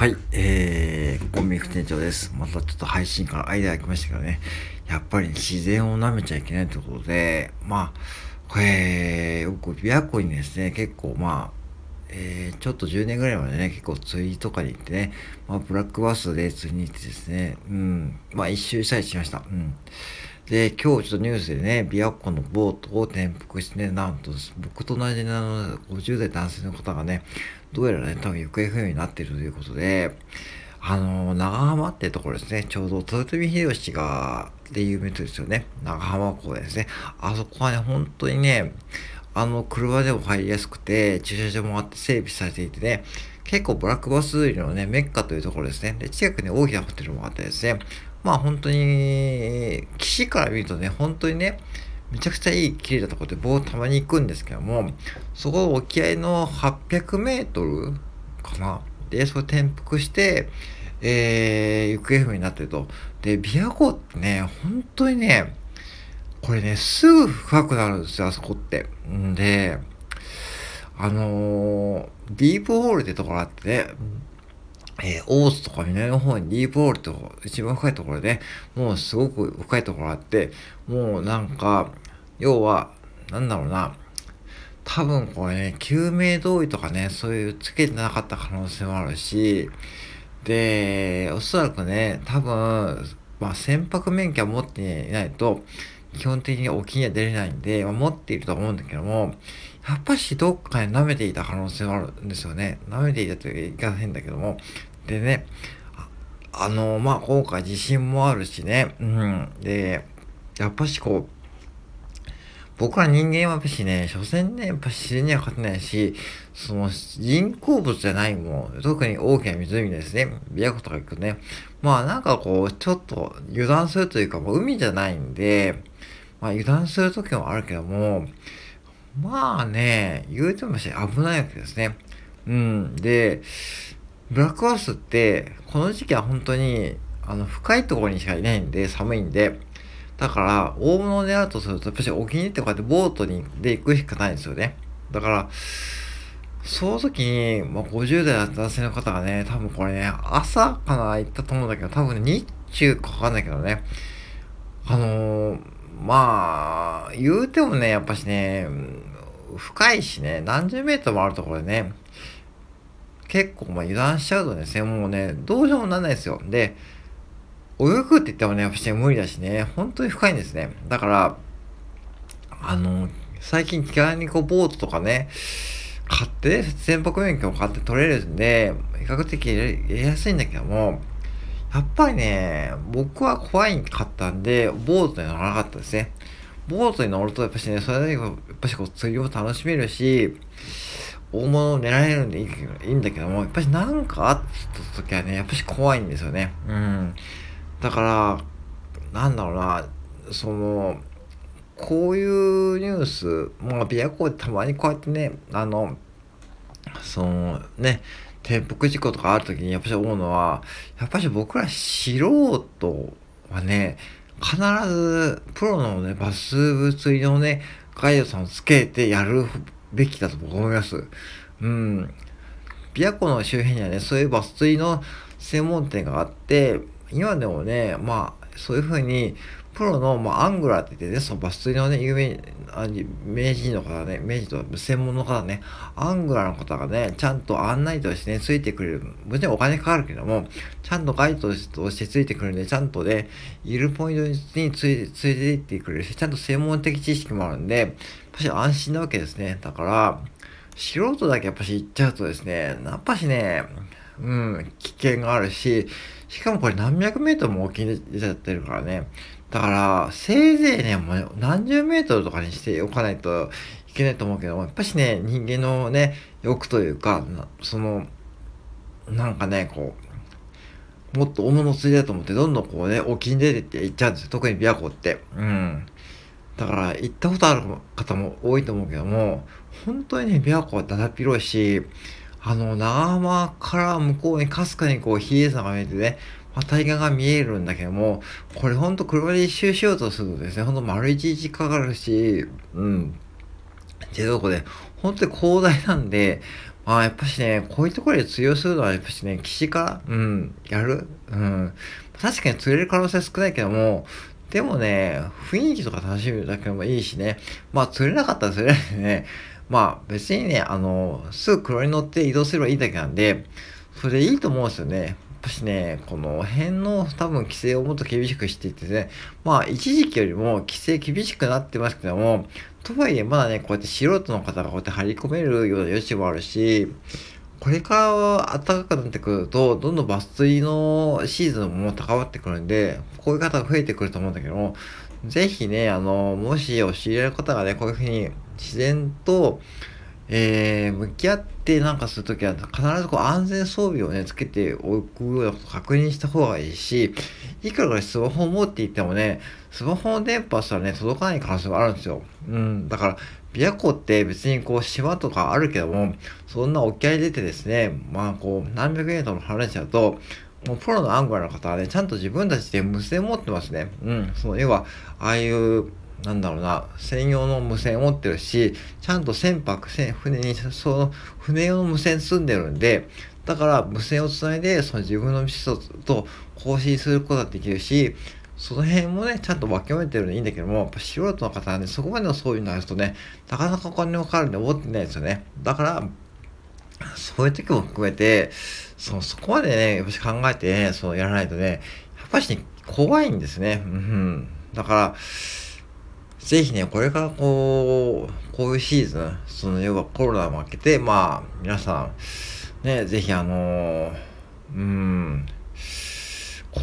はい、えー、コンビニ副店長です。またちょっと配信から間空きましたけどね、やっぱり自然を舐めちゃいけないということで、まあ、これ、僕、琵琶湖にですね、結構まあ、えー、ちょっと10年ぐらいまでね、結構釣りとかに行ってね、まあ、ブラックバスで釣りに行ってですね、うん、まあ一周したりしました。うん。で、今日ちょっとニュースでね、琵琶湖のボートを転覆してね、なんと、僕と同じの50代男性の方がね、どうやらね、多分行方不明になっているということで、あの、長浜っていうところですね、ちょうど豊臣秀吉が、で有名ですよね、長浜港ですね。あそこはね、本当にね、あの、車でも入りやすくて、駐車場もあって整備されていてね、結構ブラックバス売りのね、メッカというところですね。で、近くに大きなホテルもあってですね、まあ本当に、岸から見るとね、本当にね、めちゃくちゃいい綺麗なところで棒たまに行くんですけども、そこ沖合の800メートルかな？で、それ転覆して、えー、行方不明になってると。で、琵琶湖ってね、本当にね、これね、すぐ深くなるんですよ、あそこって。んで、あのー、ディープホールってところあってね、えー、オースとか南の方にディープホールと一番深いところで、ねもうすごく深いところあって、もうなんか、要は、なんだろうな、多分これね、救命胴衣とかね、そういうつけてなかった可能性もあるし、で、おそらくね、多分、まあ、船舶免許は持っていないと、基本的に沖には出れないんで、まあ、持っていると思うんだけども、やっぱしどっかに舐めていた可能性はあるんですよね。舐めていたというか言い方変だけども、でね、あの、まあ、今回自信もあるしね、うん。で、やっぱしこう、僕ら人間はやっぱしね、所詮ね、やっぱ自然には勝てないし、その人工物じゃないもん、特に大きな湖ですね、琵琶湖とか行くとね、まあなんかこう、ちょっと油断するというか、もう海じゃないんで、まあ油断する時もあるけども、まあね、言うてもし危ないわけですね。うん。で、ブラックバスって、この時期は本当に、あの、深いところにしかいないんで、寒いんで、だから、大物を狙うとすると、やっぱり沖に行ってこうやってボートにで行くしかないんですよね。だから、その時に、まあ、50代の男性の方がね、多分これね、朝かな行ったと思うんだけど、多分、日中かわかんないけどね、あのー、まあ、言うてもね、やっぱしね、深いしね、何十メートルもあるところでね、結構まあ油断しちゃうとですね、もうね、どうしようもなんないですよ。で、泳ぐって言ってもね、やっぱ無理だしね、本当に深いんですね。だから、あの、最近気軽にこうボートとかね、買って、船舶免許を買って取れるんで、比較的やりやすいんだけども、やっぱりね、僕は怖いかったんで、ボートに乗らなかったですね。ボートに乗ると、やっぱしね、それだけやっぱしこう釣りを楽しめるし、大物を狙えるんでいいんだけども、やっぱりなんかあった時はね、やっぱし怖いんですよね。うん。だから、なんだろうな、その、こういうニュース、まあ、琵琶湖でたまにこうやってね、あの、そのね、転覆事故とかある時にやっぱり思うのは、やっぱり僕ら素人はね、必ずプロのね、バス物理のね、ガイドさんをつけてやるべきだと思います。うん。琵琶湖の周辺にはね、そういうバス釣りの専門店があって、今でもね、まあ、そういうふうに、プロの、まあ、アングラーって言ってね、そのバス釣りのね、有名、あ名人の方ね、名人と専門の方ね、アングラーの方がね、ちゃんと案内としてね、ついてくれる。もちろんお金かかるけども、ちゃんとガイドとしてついてくるんで、ちゃんとね、いるポイントについついていってくれるし、ちゃんと専門的知識もあるんで、やっぱし安心なわけですね。だから、素人だけやっぱし行っちゃうとですね、やっぱしね、うん、危険があるし、しかもこれ何百メートルも沖に出ちゃってるからね。だから、せいぜいね、もう何十メートルとかにしておかないといけないと思うけども、やっぱしね、人間のね、欲というか、その、なんかね、こう、もっと大物ついだと思って、どんどんこうね、沖に出てって行っちゃうんですよ。特に琵琶湖って。うん。だから、行ったことある方も多いと思うけども、本当にね、琵琶湖はだだっ広いし、あの、長浜から向こうにかすかにこう、比叡山が見えてね、まあ、対岸が見えるんだけども、これほんと車で一周しようとするとですね、ほんと丸一日かかるし、うん。っていうとこで、本当に広大なんで、まあ、やっぱしね、こういうところで通用するのは、やっぱしね、岸から、うん、やる。うん。確かに釣れる可能性少ないけども、でもね、雰囲気とか楽しむだけでもいいしね、まあ釣れなかったら釣れないでね、まあ別にね、あの、すぐ黒に乗って移動すればいいだけなんで、それでいいと思うんですよね。やっぱしね、この辺の多分規制をもっと厳しくしていってね、まあ一時期よりも規制厳しくなってますけども、とはいえまだね、こうやって素人の方がこうやって張り込めるような余地もあるし、これからは暖かくなってくると、どんどん抜粋のシーズンも高まってくるんで、こういう方が増えてくると思うんだけども、ぜひね、あの、もしお知り合いの方がね、こういうふうに自然と、えー、向き合ってなんかするときは、必ずこう安全装備をね、つけておくようなこと確認した方がいいし、いくらかスマホを持っていってもね、スマホの電波したらね、届かない可能性があるんですよ。うん、だから、琵琶湖って別にこう島とかあるけども、そんな沖合出てですね、まあこう何百メートル離れちゃうと、もうプロのアングラの方はね、ちゃんと自分たちで無線持ってますね。うん。その要は、ああいう、なんだろうな、専用の無線持ってるし、ちゃんと船舶、船に、その船用の無線積んでるんで、だから無線をつないで、その自分のミスと更新することができるし、その辺もね、ちゃんと分け止めてるのいいんだけども、やっぱ素人の方はね、そこまでの装備になるとね、なかなかお金がかかるんで思ってないですよね。だから、そういう時も含めて、そのそこまでね、やっぱ考えて、ね、そのやらないとね、やっぱし、ね、怖いんですね。うん。だから、ぜひね、これからこう、こういうシーズン、その要はコロナも明けて、まあ、皆さん、ね、ぜひあのー、うん、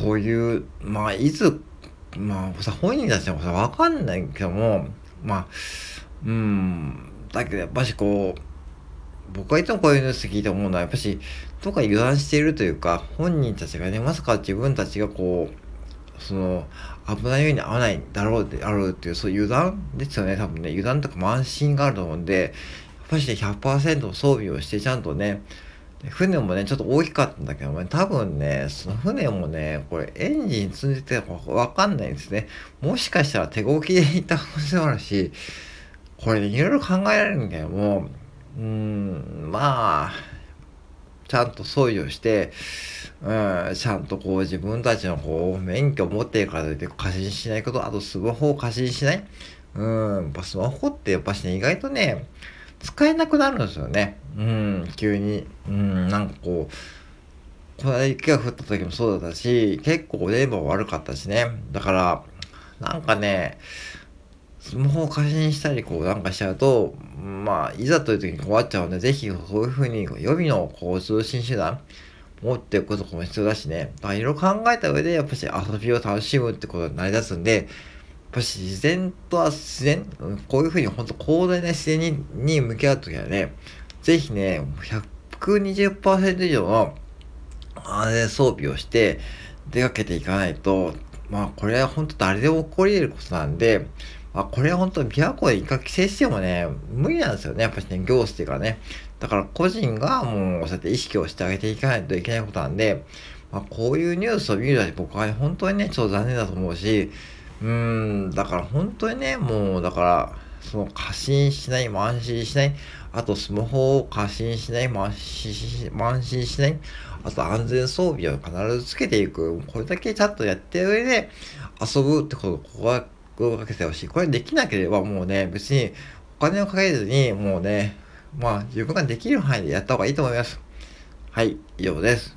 こういう、まあ、いつ、まあ、さ、本人たちもさ、わかんないけども、まあ、うん、だけどやっぱしこう、僕がいつもこういうニュース聞いて思うのは、やっぱし、どっか油断しているというか、本人たちがね、まさか自分たちがこう、その、危ないように合わないだろうであるっていう、そういう油断ですよね、多分ね、油断とか慢心があると思うんで、やっぱしね、100%装備をしてちゃんとね、船もね、ちょっと大きかったんだけどね、多分ね、その船もね、これエンジン積んでてわかんないんですね。もしかしたら手動きで行った可能性もあるし、これね、いろいろ考えられるんだけども、うーん、まあ、ちゃんと装備をして、うん、ちゃんとこう自分たちのこう免許を持っているからといって過信しないこと、あとスマホを過信しない。うん、やっぱスマホってやっぱしね、意外とね、使えなくなるんですよね。うん、急に。うん、なんかこう、この間雪が降った時もそうだったし、結構電波悪かったしね。だから、なんかね、スマホを過信したりこうなんかしちゃうと、まあ、いざという時に困っちゃうので、ぜひそういうふうに予備のこう通信手段持っておくことも必要だしね。いろいろ考えた上で、やっぱし遊びを楽しむってことになりだすんで、ぱ自然とは自然、こういうふうに本当広大な自然にに向き合うときはね、ぜひね、120%以上の安全装備をして出かけていかないと、まあこれは本当誰でも起こり得ることなんで、まあ、これは本当琵琶湖で一回規制してもね、無理なんですよね。やっぱしね、行政がね。だから個人がもうそうやって意識をしてあげていかないといけないことなんで、まあ、こういうニュースを見ると僕は、本当にね、ちょっと残念だと思うし、うーん、だから本当にね、もうだから、その過信しない、慢心しない、あとスマホを過信しない、慢心し慢心しない、あと安全装備を必ずつけていく。これだけちゃんとやって上で遊ぶってこと、ここは心がけてほしい。これできなければもうね、別にお金をかけずに、もうね、まあ自分ができる範囲でやった方がいいと思います。はい、以上です。